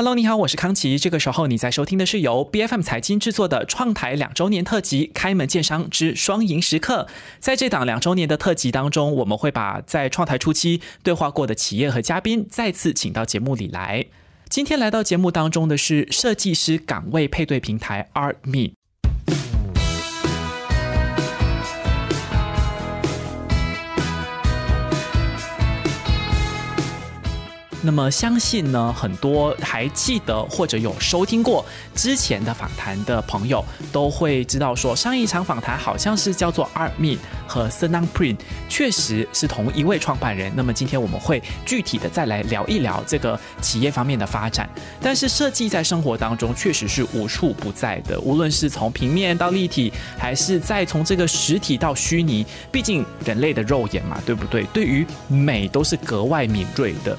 Hello，你好，我是康琪。这个时候你在收听的是由 B F M 财经制作的创台两周年特辑《开门见山之双赢时刻》。在这档两周年的特辑当中，我们会把在创台初期对话过的企业和嘉宾再次请到节目里来。今天来到节目当中的是设计师岗位配对平台 ArtMe。那么相信呢，很多还记得或者有收听过之前的访谈的朋友，都会知道说，上一场访谈好像是叫做 Art Me 和 Senang Print，确实是同一位创办人。那么今天我们会具体的再来聊一聊这个企业方面的发展。但是设计在生活当中确实是无处不在的，无论是从平面到立体，还是再从这个实体到虚拟，毕竟人类的肉眼嘛，对不对？对于美都是格外敏锐的。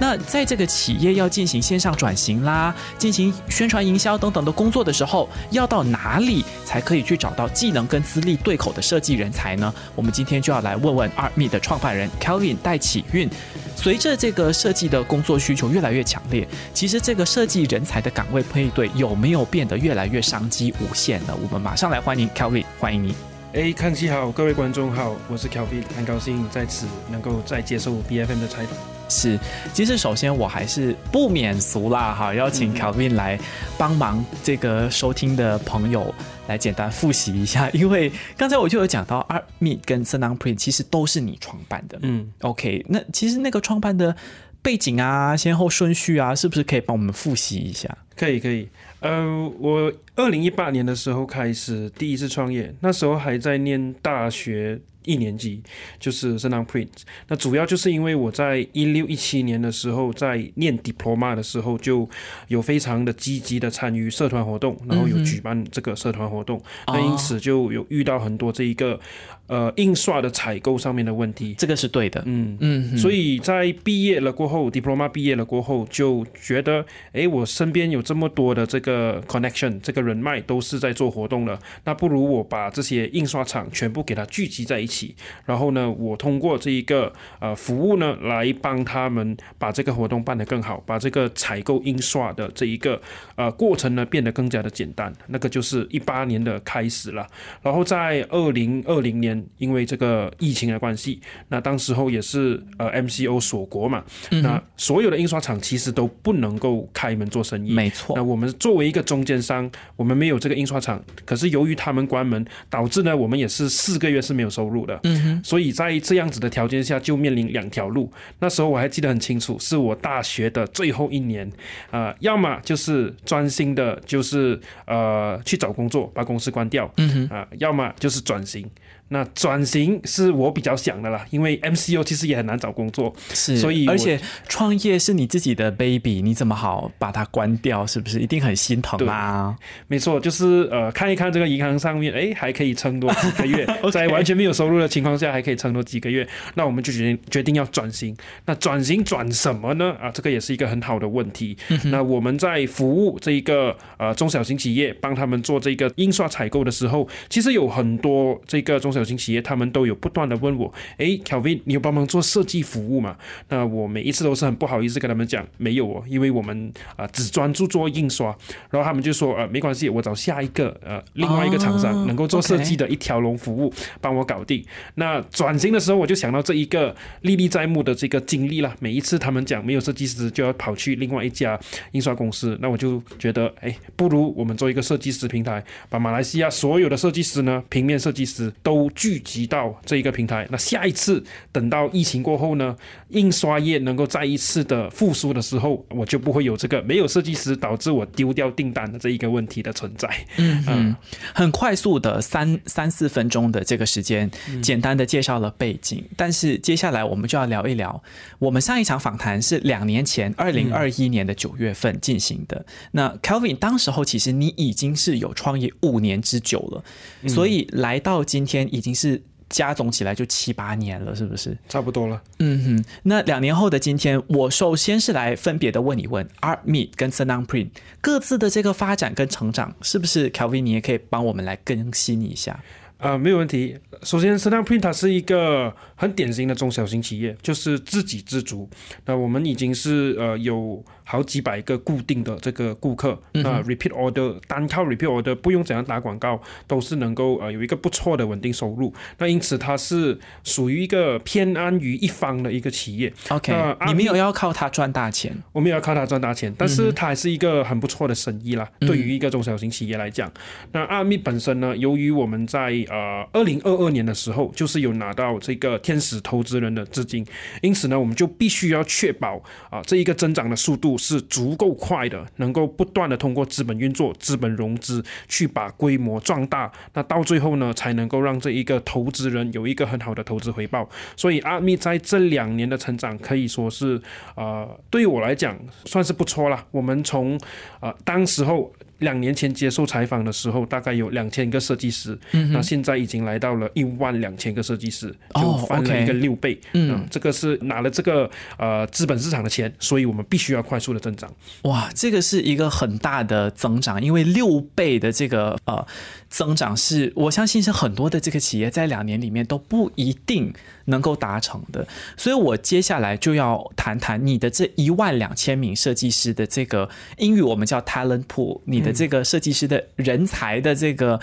那在这个企业要进行线上转型啦，进行宣传营销等等的工作的时候，要到哪里才可以去找到技能跟资历对口的设计人才呢？我们今天就要来问问 Artme 的创办人 Kelvin 戴启运。随着这个设计的工作需求越来越强烈，其实这个设计人才的岗位配对有没有变得越来越商机无限呢？我们马上来欢迎 Kelvin，欢迎你。哎，康熙好，各位观众好，我是 Kelvin，很高兴在此能够再接受 BFM 的采访。是，其实首先我还是不免俗啦，哈，邀请 Kelvin 来帮忙这个收听的朋友来简单复习一下，因为刚才我就有讲到 a r m e 跟 Senang Print 其实都是你创办的，嗯，OK，那其实那个创办的背景啊、先后顺序啊，是不是可以帮我们复习一下？可以，可以。呃，我二零一八年的时候开始第一次创业，那时候还在念大学。一年级就是圣堂 Print，那主要就是因为我在一六一七年的时候在念 Diploma 的时候就有非常的积极的参与社团活动，然后有举办这个社团活动，那因此就有遇到很多这一个呃印刷的采购上面的问题，这个是对的，嗯。嗯，所以在毕业了过后，Diploma 毕业了过后就觉得，哎，我身边有这么多的这个 connection，这个人脉都是在做活动了，那不如我把这些印刷厂全部给它聚集在一起。起，然后呢，我通过这一个呃服务呢，来帮他们把这个活动办得更好，把这个采购印刷的这一个呃过程呢变得更加的简单。那个就是一八年的开始了。然后在二零二零年，因为这个疫情的关系，那当时候也是呃 MCO 锁国嘛，那所有的印刷厂其实都不能够开门做生意。没错。那我们作为一个中间商，我们没有这个印刷厂，可是由于他们关门，导致呢我们也是四个月是没有收入。的，嗯哼，所以在这样子的条件下，就面临两条路。那时候我还记得很清楚，是我大学的最后一年，啊，要么就是专心的，就是呃去找工作，把公司关掉，嗯哼，啊，要么就是转型。那转型是我比较想的啦，因为 MCO 其实也很难找工作，是，所以而且创业是你自己的 baby，你怎么好把它关掉？是不是一定很心疼啊？没错，就是呃看一看这个银行上面，哎，还可以撑多几个月，在完全没有收入的情况下，还可以撑多几个月，那我们就决定决定要转型。那转型转什么呢？啊，这个也是一个很好的问题。那我们在服务这一个呃中小型企业，帮他们做这个印刷采购的时候，其实有很多这个中小小型企业他们都有不断的问我，诶，Kelvin，你有帮忙做设计服务吗？那我每一次都是很不好意思跟他们讲，没有哦，因为我们啊只专注做印刷。然后他们就说，呃，没关系，我找下一个呃另外一个厂商能够做设计的一条龙服务帮我搞定。那转型的时候，我就想到这一个历历在目的这个经历了。每一次他们讲没有设计师，就要跑去另外一家印刷公司，那我就觉得，哎，不如我们做一个设计师平台，把马来西亚所有的设计师呢，平面设计师都。聚集到这一个平台，那下一次等到疫情过后呢，印刷业能够再一次的复苏的时候，我就不会有这个没有设计师导致我丢掉订单的这一个问题的存在。嗯嗯，很快速的三三四分钟的这个时间，简单的介绍了背景，但是接下来我们就要聊一聊，我们上一场访谈是两年前二零二一年的九月份进行的。那 Kelvin 当时候其实你已经是有创业五年之久了，所以来到今天。已经是加总起来就七八年了，是不是？差不多了。嗯哼，那两年后的今天，我首先是来分别的问一问，Art Me 跟 Senang Print 各自的这个发展跟成长，是不是 Kelvin 你也可以帮我们来更新一下？呃、没有问题。首先 s t a n Print 它是一个很典型的中小型企业，就是自给自足。那我们已经是呃有好几百个固定的这个顾客，那、repeat order 单靠 repeat order 不用怎样打广告，都是能够呃有一个不错的稳定收入。那因此它是属于一个偏安于一方的一个企业。OK，、你没有要靠它赚大钱。我们也要靠它赚大钱，但是它还是一个很不错的生意啦。对于一个中小型企业来讲，那阿密本身呢，由于我们在呃二零二二年的时候，就是有拿到这个天使投资人的资金，因此呢，我们就必须要确保啊、这一个增长的速度是足够快的，能够不断的通过资本运作、资本融资去把规模壮大，那到最后呢，才能够让这一个投资人有一个很好的投资回报。所以阿密在这两年的成长可以说是呃，对于我来讲算是不错了。我们从呃当时候两年前接受采访的时候，大概有两千个设计师，那现在已经来到了一万两千个设计师，就哦翻了 OK 一个六倍。嗯、这个是拿了这个呃资本市场的钱，所以我们必须要快速的增长。哇，这个是一个很大的增长，因为六倍的这个呃增长是，我相信是很多的这个企业在两年里面都不一定能够达成的。所以我接下来就要谈谈你的这一万两千名设计师的这个英语我们叫 talent pool，你的这个设计师的人才的这个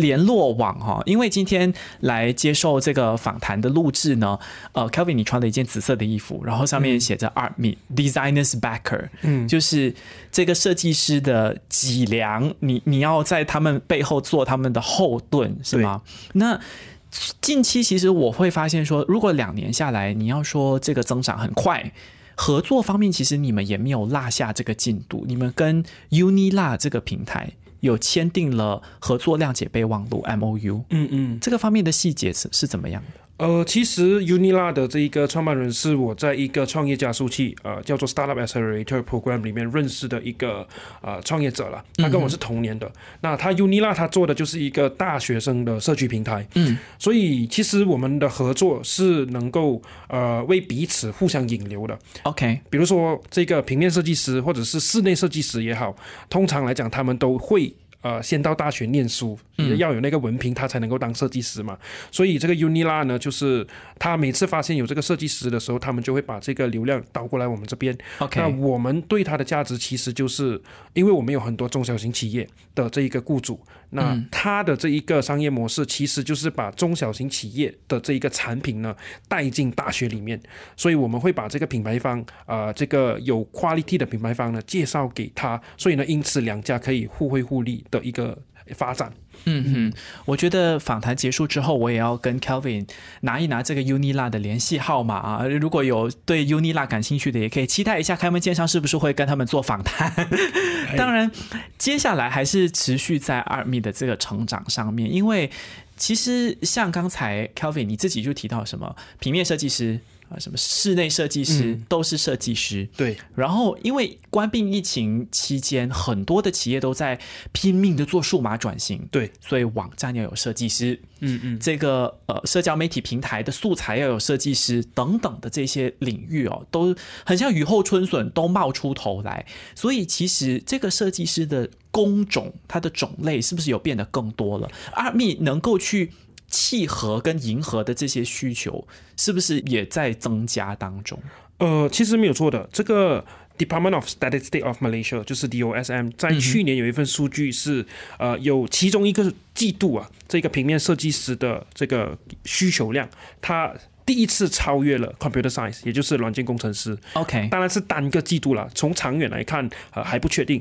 联络网哈。因为今天来接受这个访谈的录制呢，呃，Kelvin 你穿了一件紫色的衣服，然后上面写着 Art Meet Designers Backer，嗯，就是这个设计师的脊梁，你你要在他们背后做他们的后盾，是吗？那近期其实我会发现说，如果两年下来，你要说这个增长很快。合作方面，其实你们也没有落下这个进度。你们跟 Unila 这个平台有签订了合作谅解备忘录 MOU，嗯嗯。这个方面的细节是是怎么样的？呃，其实 Unila 的这一个创办人是我在一个创业加速器，呃，叫做 Startup Accelerator Program 里面认识的一个呃创业者了。他跟我是同年的。那他 Unila 他做的就是一个大学生的社区平台。嗯，所以其实我们的合作是能够呃为彼此互相引流的。OK，比如说这个平面设计师或者是室内设计师也好，通常来讲他们都会。呃，先到大学念书，也要有那个文凭，他才能够当设计师嘛。所以这个 Unila 呢，就是他每次发现有这个设计师的时候，他们就会把这个流量导过来我们这边。那我们对它的价值其实就是，因为我们有很多中小型企业的这一个雇主，那他的这一个商业模式其实就是把中小型企业的这一个产品呢带进大学里面，所以我们会把这个品牌方，呃，这个有 quality 的品牌方呢介绍给他，所以呢，因此两家可以互惠互利的一个发展。嗯哼，我觉得访谈结束之后，我也要跟 Kelvin 拿一拿这个 Unila 的联系号码啊。如果有对 Unila 感兴趣的，也可以期待一下开门见山是不是会跟他们做访谈。当然，接下来还是持续在二米的这个成长上面，因为其实像刚才 Kelvin 你自己就提到什么平面设计师啊，什么室内设计师、都是设计师。对，然后，因为关闭疫情期间，很多的企业都在拼命的做数码转型，对，所以网站要有设计师，嗯嗯，这个呃社交媒体平台的素材要有设计师等等的这些领域哦，都很像雨后春笋，都冒出头来。所以其实这个设计师的工种，它的种类是不是有变得更多了？阿密能够去契合跟迎合的这些需求，是不是也在增加当中？呃，其实没有错的，这个。Department of Statistics of Malaysia 就是 DOSM，在去年有一份数据是，呃，有其中一个季度啊，这个平面设计师的这个需求量，它第一次超越了 Computer Science，也就是软件工程师。OK，当然是单个季度了，从长远来看，呃还不确定。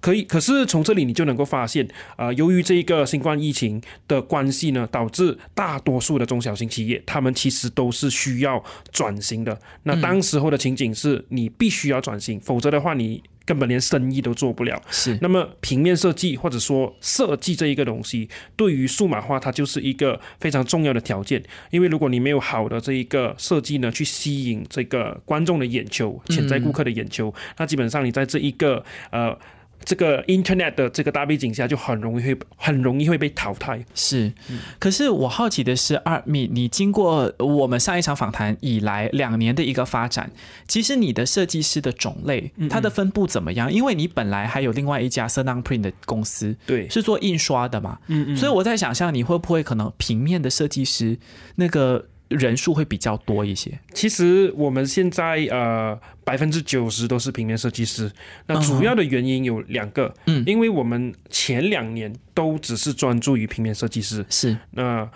可以，可是从这里你就能够发现，呃，由于这一个新冠疫情的关系呢，导致大多数的中小型企业，他们其实都是需要转型的。那当时候的情景是你必须要转型，否则的话你。根本连生意都做不了。是那么平面设计或者说设计这一个东西，对于数码化它就是一个非常重要的条件。因为如果你没有好的这一个设计呢，去吸引这个观众的眼球、潜在顾客的眼球，那基本上你在这一个呃。这个 Internet 的这个大背景下，就很容易会很容易会被淘汰。是，可是我好奇的是，二米，你经过我们上一场访谈以来两年的一个发展，其实你的设计师的种类，它的分布怎么样？因为你本来还有另外一家 s e n a n Print 的公司，对，是做印刷的嘛，嗯嗯，所以我在想象你会不会可能平面的设计师那个。人数会比较多一些。其实我们现在呃百分之九十都是平面设计师，那主要的原因有两个，嗯，因为我们前两年都只是专注于平面设计师，是那。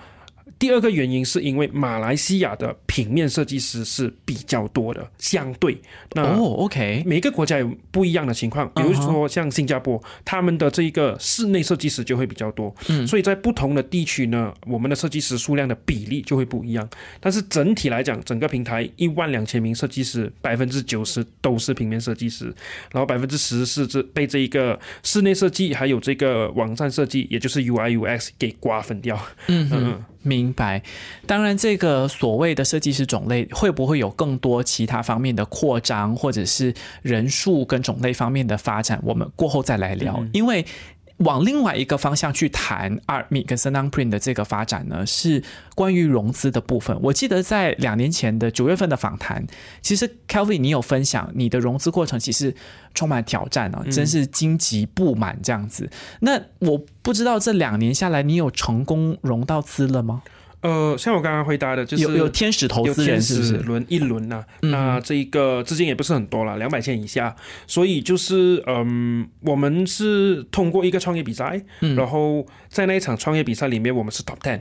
第二个原因是因为马来西亚的平面设计师是比较多的，相对。那哦，OK，每个国家有不一样的情况，比如说像新加坡，他们的这一个室内设计师就会比较多，嗯，所以在不同的地区呢，我们的设计师数量的比例就会不一样。但是整体来讲，整个平台一万两千名设计师，百分之九十都是平面设计师，然后百分之十是这被这一个室内设计还有这个网站设计，也就是 UI UX 给瓜分掉，嗯嗯。明白，当然，这个所谓的设计师种类会不会有更多其他方面的扩张，或者是人数跟种类方面的发展？我们过后再来聊，因为。往另外一个方向去谈，Art Me 跟 s e n a n Print 的这个发展呢，是关于融资的部分。我记得在两年前的九月份的访谈，其实 Kelvin 你有分享你的融资过程，其实充满挑战啊，真是荆棘布满这样子。那我不知道这两年下来，你有成功融到资了吗？呃，像我刚刚回答的，就是有有天使投资人是不是轮一轮呐？那这一个资金也不是很多了，两百千以下，所以就是嗯，我们是通过一个创业比赛，然后在那一场创业比赛里面，我们是 top ten。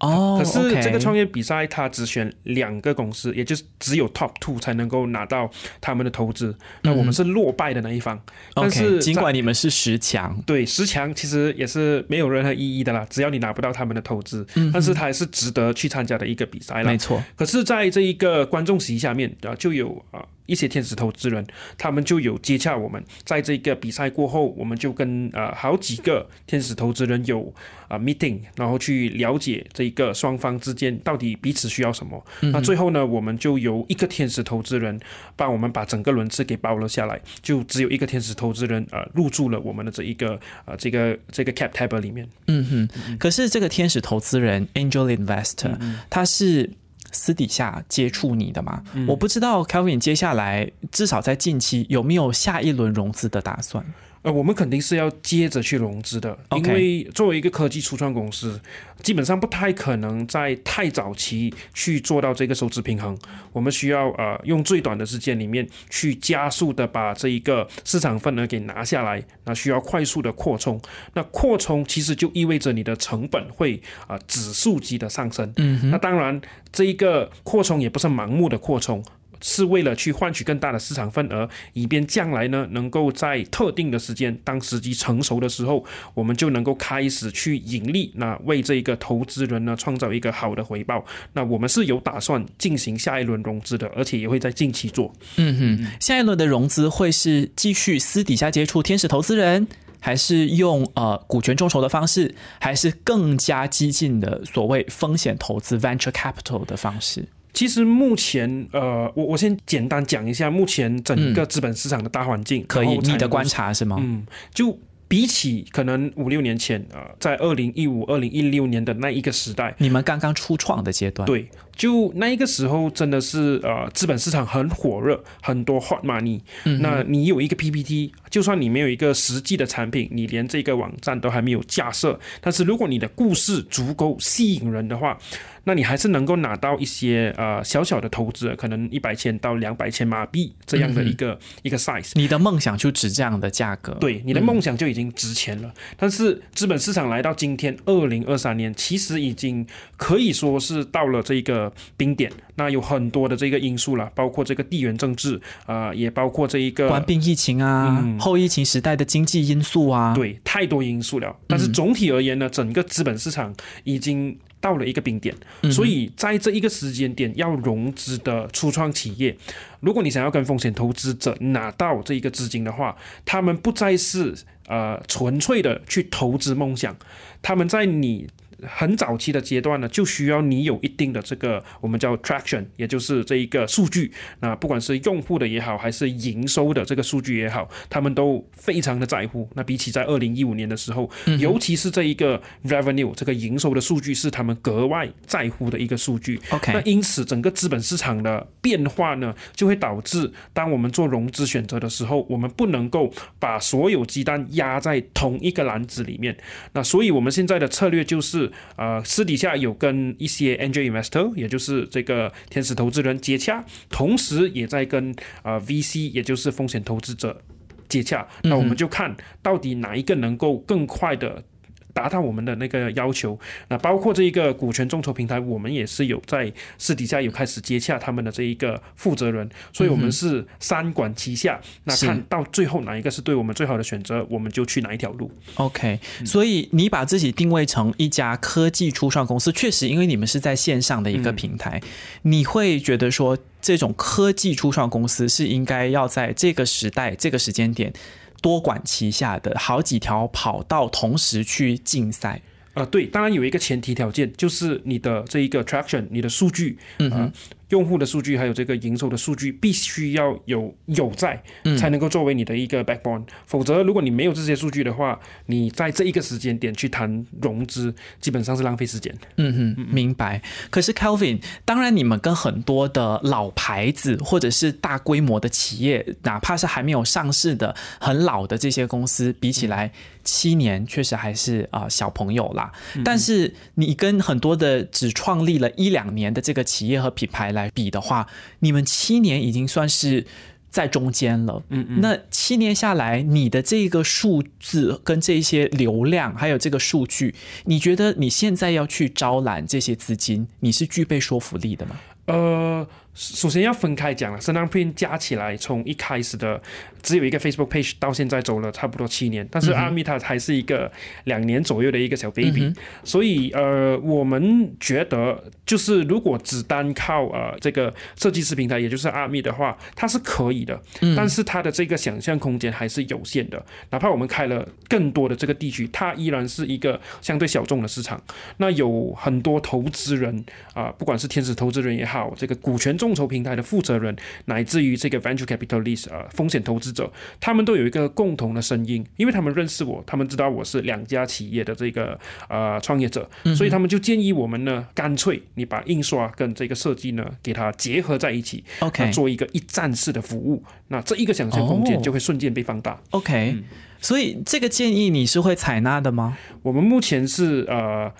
哦，可是这个创业比赛，它只选两个公司，也就是只有 top two 才能够拿到他们的投资。那我们是落败的那一方。但是尽管你们是十强，对十强其实也是没有任何意义的啦，只要你拿不到他们的投资，但是它还是值得去参加的一个比赛了。没错。可是，在这一个观众席下面啊，就有啊。一些天使投资人，他们就有接洽我们，在这个比赛过后，我们就跟呃好几个天使投资人有啊 meeting，然后去了解这一个双方之间到底彼此需要什么。那最后呢，我们就由一个天使投资人帮我们把整个轮次给包了下来，就只有一个天使投资人呃入驻了我们的这一个呃这个这个 cap table 里面。嗯哼，可是这个天使投资人 angel investor，他是。私底下接触你的嘛？我不知道 Kevin 接下来至少在近期有没有下一轮融资的打算。呃，我们肯定是要接着去融资的，因为作为一个科技初创公司，基本上不太可能在太早期去做到这个收支平衡。我们需要呃用最短的时间里面去加速的把这一个市场份额给拿下来，那需要快速的扩充。那扩充其实就意味着你的成本会啊指数级的上升。嗯，那当然这一个扩充也不是盲目的扩充。是为了去换取更大的市场份额，以便将来呢，能够在特定的时间，当时机成熟的时候，我们就能够开始去盈利，那为这一个投资人呢创造一个好的回报。那我们是有打算进行下一轮融资的，而且也会在近期做。嗯哼，下一轮的融资会是继续私底下接触天使投资人，还是用呃股权众筹的方式，还是更加激进的所谓风险投资 （venture capital） 的方式？其实目前，呃，我我先简单讲一下目前整个资本市场的大环境。可以，你的观察是吗？嗯，就比起可能五六年前啊，在二零一五、二零一六年的那一个时代，你们刚刚初创的阶段，对。就那一个时候，真的是呃，资本市场很火热，很多 hot money。那你有一个 PPT，就算你没有一个实际的产品，你连这个网站都还没有架设，但是如果你的故事足够吸引人的话，那你还是能够拿到一些呃小小的投资，可能一百千到两百千马币这样的一个一个 size。你的梦想就值这样的价格，对，你的梦想就已经值钱了。但是资本市场来到今天二零二三年，其实已经可以说是到了这个。冰点，那有很多的这个因素了，包括这个地缘政治啊，也包括这一个关闭疫情啊，后疫情时代的经济因素啊，对，太多因素了。但是总体而言呢，整个资本市场已经到了一个冰点，所以在这一个时间点要融资的初创企业，如果你想要跟风险投资者拿到这一个资金的话，他们不再是呃纯粹的去投资梦想，他们在你。很早期的阶段呢，就需要你有一定的这个我们叫 traction，也就是这一个数据。那不管是用户的也好，还是营收的这个数据也好，他们都非常的在乎。那比起在二零一五年的时候，尤其是这一个 revenue 这个营收的数据是他们格外在乎的一个数据。OK，那因此整个资本市场的变化呢，就会导致当我们做融资选择的时候，我们不能够把所有鸡蛋压在同一个篮子里面。那所以我们现在的策略就是，呃，私底下有跟一些 angel investor，也就是这个天使投资人接洽，同时也在跟呃 VC，也就是风险投资者接洽。那我们就看到底哪一个能够更快的。达到我们的那个要求，那包括这一个股权众筹平台，我们也是有在私底下有开始接洽他们的这一个负责人，所以我们是三管齐下。那看到最后哪一个是对我们最好的选择，我们就去哪一条路。OK，所以你把自己定位成一家科技初创公司，确实，因为你们是在线上的一个平台，你会觉得说这种科技初创公司是应该要在这个时代、这个时间点。多管齐下的好几条跑道同时去竞赛，呃，对，当然有一个前提条件，就是你的这一个 traction，你的数据，嗯哼。用户的数据还有这个营收的数据必须要有有在，才能够作为你的一个 backbone。否则，如果你没有这些数据的话，你在这一个时间点去谈融资，基本上是浪费时间。嗯哼，明白。可是 Kelvin，当然你们跟很多的老牌子或者是大规模的企业，哪怕是还没有上市的很老的这些公司比起来，七年确实还是啊小朋友啦。但是你跟很多的只创立了一两年的这个企业和品牌来。来比的话，你们七年已经算是在中间了。嗯嗯，那七年下来，你的这个数字跟这些流量，还有这个数据，你觉得你现在要去招揽这些资金，你是具备说服力的吗？呃。首先要分开讲了，声浪 print 加起来从一开始的只有一个 Facebook page 到现在走了差不多七年，但是阿米它还是一个两年左右的一个小 baby，所以呃，我们觉得就是如果只单靠呃这个设计师平台，也就是阿米的话，它是可以的，但是它的这个想象空间还是有限的。哪怕我们开了更多的这个地区，它依然是一个相对小众的市场。那有很多投资人啊，不管是天使投资人也好，这个股权众筹平台的负责人，乃至于这个 venture capitalist 啊，风险投资者，他们都有一个共同的声音，因为他们认识我，他们知道我是两家企业的这个呃创业者，所以他们就建议我们呢，干脆你把印刷跟这个设计呢，给它结合在一起，OK，做一个一站式的服务，那这一个想象空间就会瞬间被放大，OK，所以这个建议你是会采纳的吗？我们目前是呃。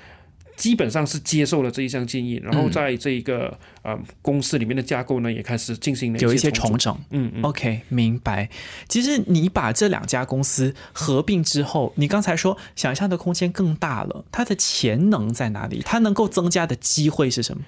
基本上是接受了这一项建议，然后在这一个呃公司里面的架构呢，也开始进行了有一些重整。嗯嗯，OK，明白。其实你把这两家公司合并之后，你刚才说想象的空间更大了，它的潜能在哪里？它能够增加的机会是什么？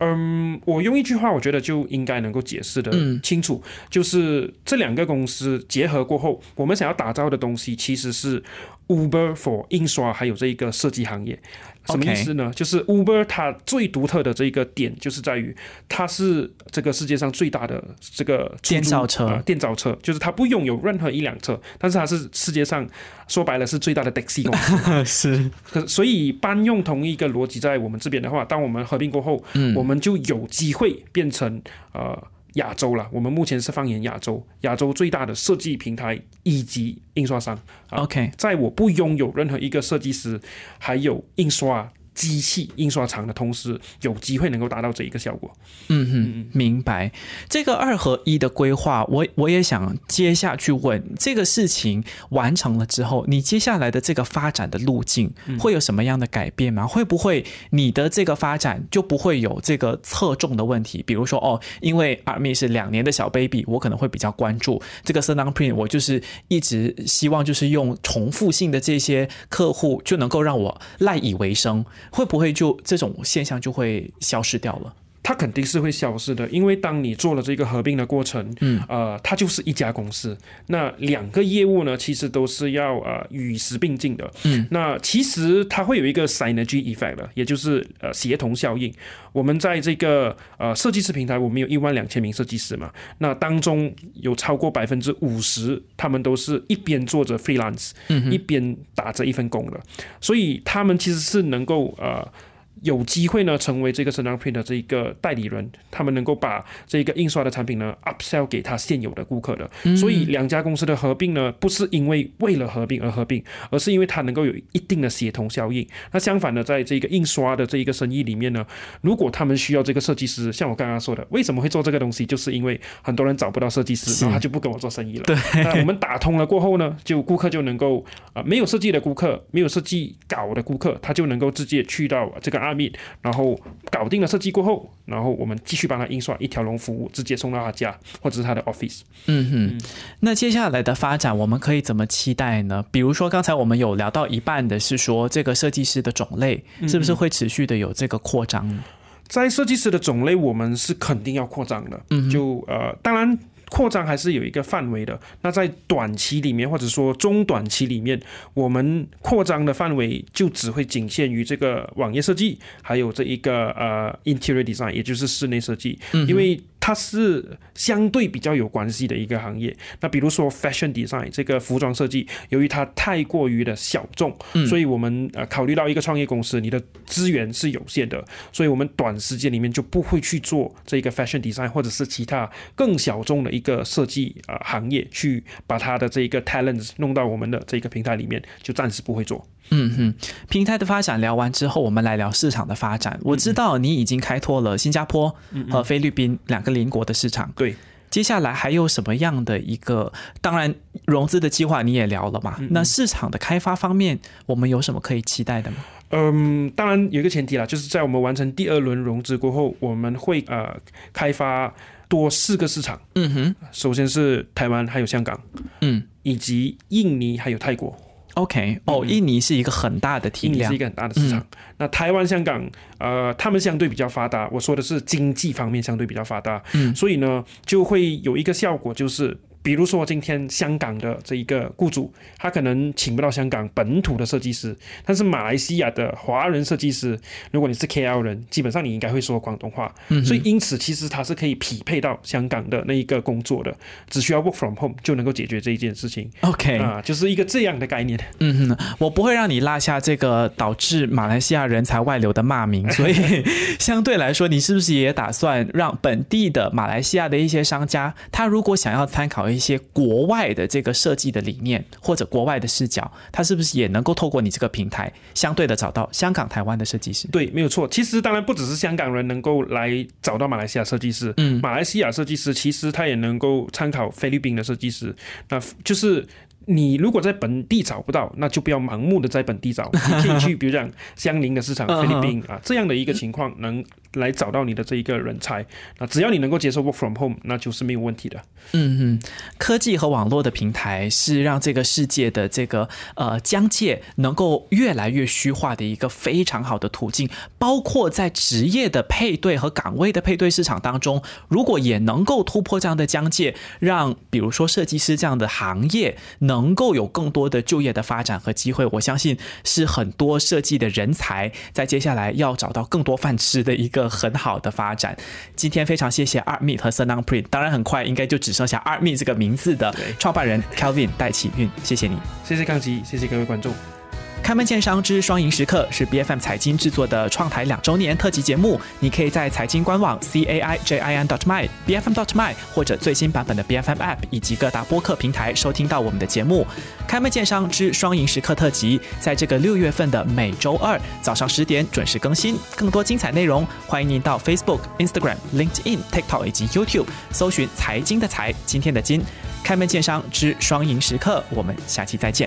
嗯，我用一句话，我觉得就应该能够解释的清楚，就是这两个公司结合过后，我们想要打造的东西其实是 Uber for 印刷还有这一个设计行业。什么意思呢？就是 Uber 它最独特的这一个点，就是在于它是这个世界上最大的这个电造车。电造车就是它不拥有任何一辆车，但是它是世界上说白了是最大的 taxi 公司。是。可所以搬用同一个逻辑在我们这边的话，当我们合并过后，我们就有机会变成呃。亚洲了，我们目前是放眼亚洲，亚洲最大的设计平台以及印刷商。OK，在我不拥有任何一个设计师，还有印刷。机器印刷厂的同时，有机会能够达到这一个效果。嗯哼，明白。这个二合一的规划，我我也想接下去问，这个事情完成了之后，你接下来的这个发展的路径会有什么样的改变吗？会不会你的这个发展就不会有这个侧重的问题？比如说，哦，因为阿米是两年的小 baby，我可能会比较关注这个 Sun Print，我就是一直希望就是用重复性的这些客户就能够让我赖以为生。会不会就这种现象就会消失掉了？它肯定是会消失的，因为当你做了这个合并的过程，嗯，呃，它就是一家公司。那两个业务呢，其实都是要呃与时并进的。嗯，那其实它会有一个 synergy effect 的，也就是呃协同效应。我们在这个呃设计师平台，我们有一万两千名设计师嘛，那当中有超过百分之五十，他们都是一边做着 freelance，嗯一边打着一份工的，所以他们其实是能够呃。有机会呢，成为这个 e n Print 的这一个代理人，他们能够把这个印刷的产品呢 upsell 给他现有的顾客的。所以两家公司的合并呢，不是因为为了合并而合并，而是因为它能够有一定的协同效应。那相反呢，在这个印刷的这一个生意里面呢，如果他们需要这个设计师，像我刚刚说的，为什么会做这个东西，就是因为很多人找不到设计师，然后他就不跟我做生意了。对，那我们打通了过后呢，就顾客就能够啊、没有设计的顾客，没有设计稿的顾客，他就能够直接去到这个阿密，然后搞定了设计过后，然后我们继续帮他印刷一条龙服务，直接送到他家或者是他的 office。嗯哼，那接下来的发展我们可以怎么期待呢？比如说刚才我们有聊到一半的是说这个设计师的种类是不是会持续的有这个扩张呢？在设计师的种类，我们是肯定要扩张的。嗯就呃，当然扩张还是有一个范围的。那在短期里面，或者说中短期里面，我们扩张的范围就只会仅限于这个网页设计，还有这一个呃 interior design，也就是室内设计，因为。它是相对比较有关系的一个行业。那比如说 fashion design 这个服装设计，由于它太过于的小众，所以我们呃考虑到一个创业公司，你的资源是有限的，所以我们短时间里面就不会去做这个 fashion design 或者是其他更小众的一个设计啊、呃行业，去把它的这一个 talents 弄到我们的这个平台里面，就暂时不会做。嗯哼，平台的发展聊完之后，我们来聊市场的发展。我知道你已经开拓了新加坡和菲律宾两个邻国的市场，对，接下来还有什么样的一个？当然，融资的计划你也聊了嘛。那市场的开发方面，我们有什么可以期待的吗？嗯，当然有一个前提啦，就是在我们完成第二轮融资过后，我们会呃开发多四个市场。嗯哼，首先是台湾，还有香港，嗯以及印尼，还有泰国。，OK，哦，印尼是一个很大的体量印尼是一，个很大的市场。那台湾、香港，呃，他们相对比较发达。我说的是经济方面相对比较发达，嗯所以呢，就会有一个效果，就是比如说今天香港的这一个雇主，他可能请不到香港本土的设计师，但是马来西亚的华人设计师，如果你是 KL 人，基本上你应该会说广东话，嗯所以因此其实他是可以匹配到香港的那一个工作的，只需要 work from home 就能够解决这一件事情。OK，啊，就是一个这样的概念。嗯哼，我不会让你落下这个导致马来西亚人才外流的骂名，所以相对来说，你是不是也打算让本地的马来西亚的一些商家，他如果想要参考一些国外的这个设计的理念或者国外的视角，他是不是也能够透过你这个平台，相对的找到香港、台湾的设计师？对，没有错。其实当然不只是香港人能够来找到马来西亚设计师，嗯马来西亚设计师其实他也能够参考菲律宾的设计师。那就是你如果在本地找不到，那就不要盲目的在本地找，你可以去比如讲相邻的市场，嗯菲律宾啊这样的一个情况，能来找到你的这一个人才。那只要你能够接受 work from home，那就是没有问题的。嗯嗯，科技和网络的平台是让这个世界的这个呃疆界能够越来越虚化的一个非常好的途径。包括在职业的配对和岗位的配对市场当中，如果也能够突破这样的疆界，让比如说设计师这样的行业能够有更多的就业的发展和机会，我相信是很多设计的人才在接下来要找到更多饭吃的一个很好的发展。今天非常谢谢 Art Meet 和 s e n a n Print，当然很快应该就只剩下 Art Meet 这个名字的创办人 Kelvin 戴启运，谢谢你。谢谢康吉，谢谢各位观众。开门见商之双赢时刻是 B F M 财经制作的创台两周年特辑节目，你可以在财经官网 c a i j i n dot my b f m dot my 或者最新版本的 B F M App 以及各大播客平台收听到我们的节目。开门见商之双赢时刻特辑，在这个六月份的每周二早上十点准时更新。更多精彩内容，欢迎您到 Facebook、Instagram、LinkedIn、TikTok 以及 YouTube 搜寻“财经的财”，今天的金。开门见商之双赢时刻，我们下期再见。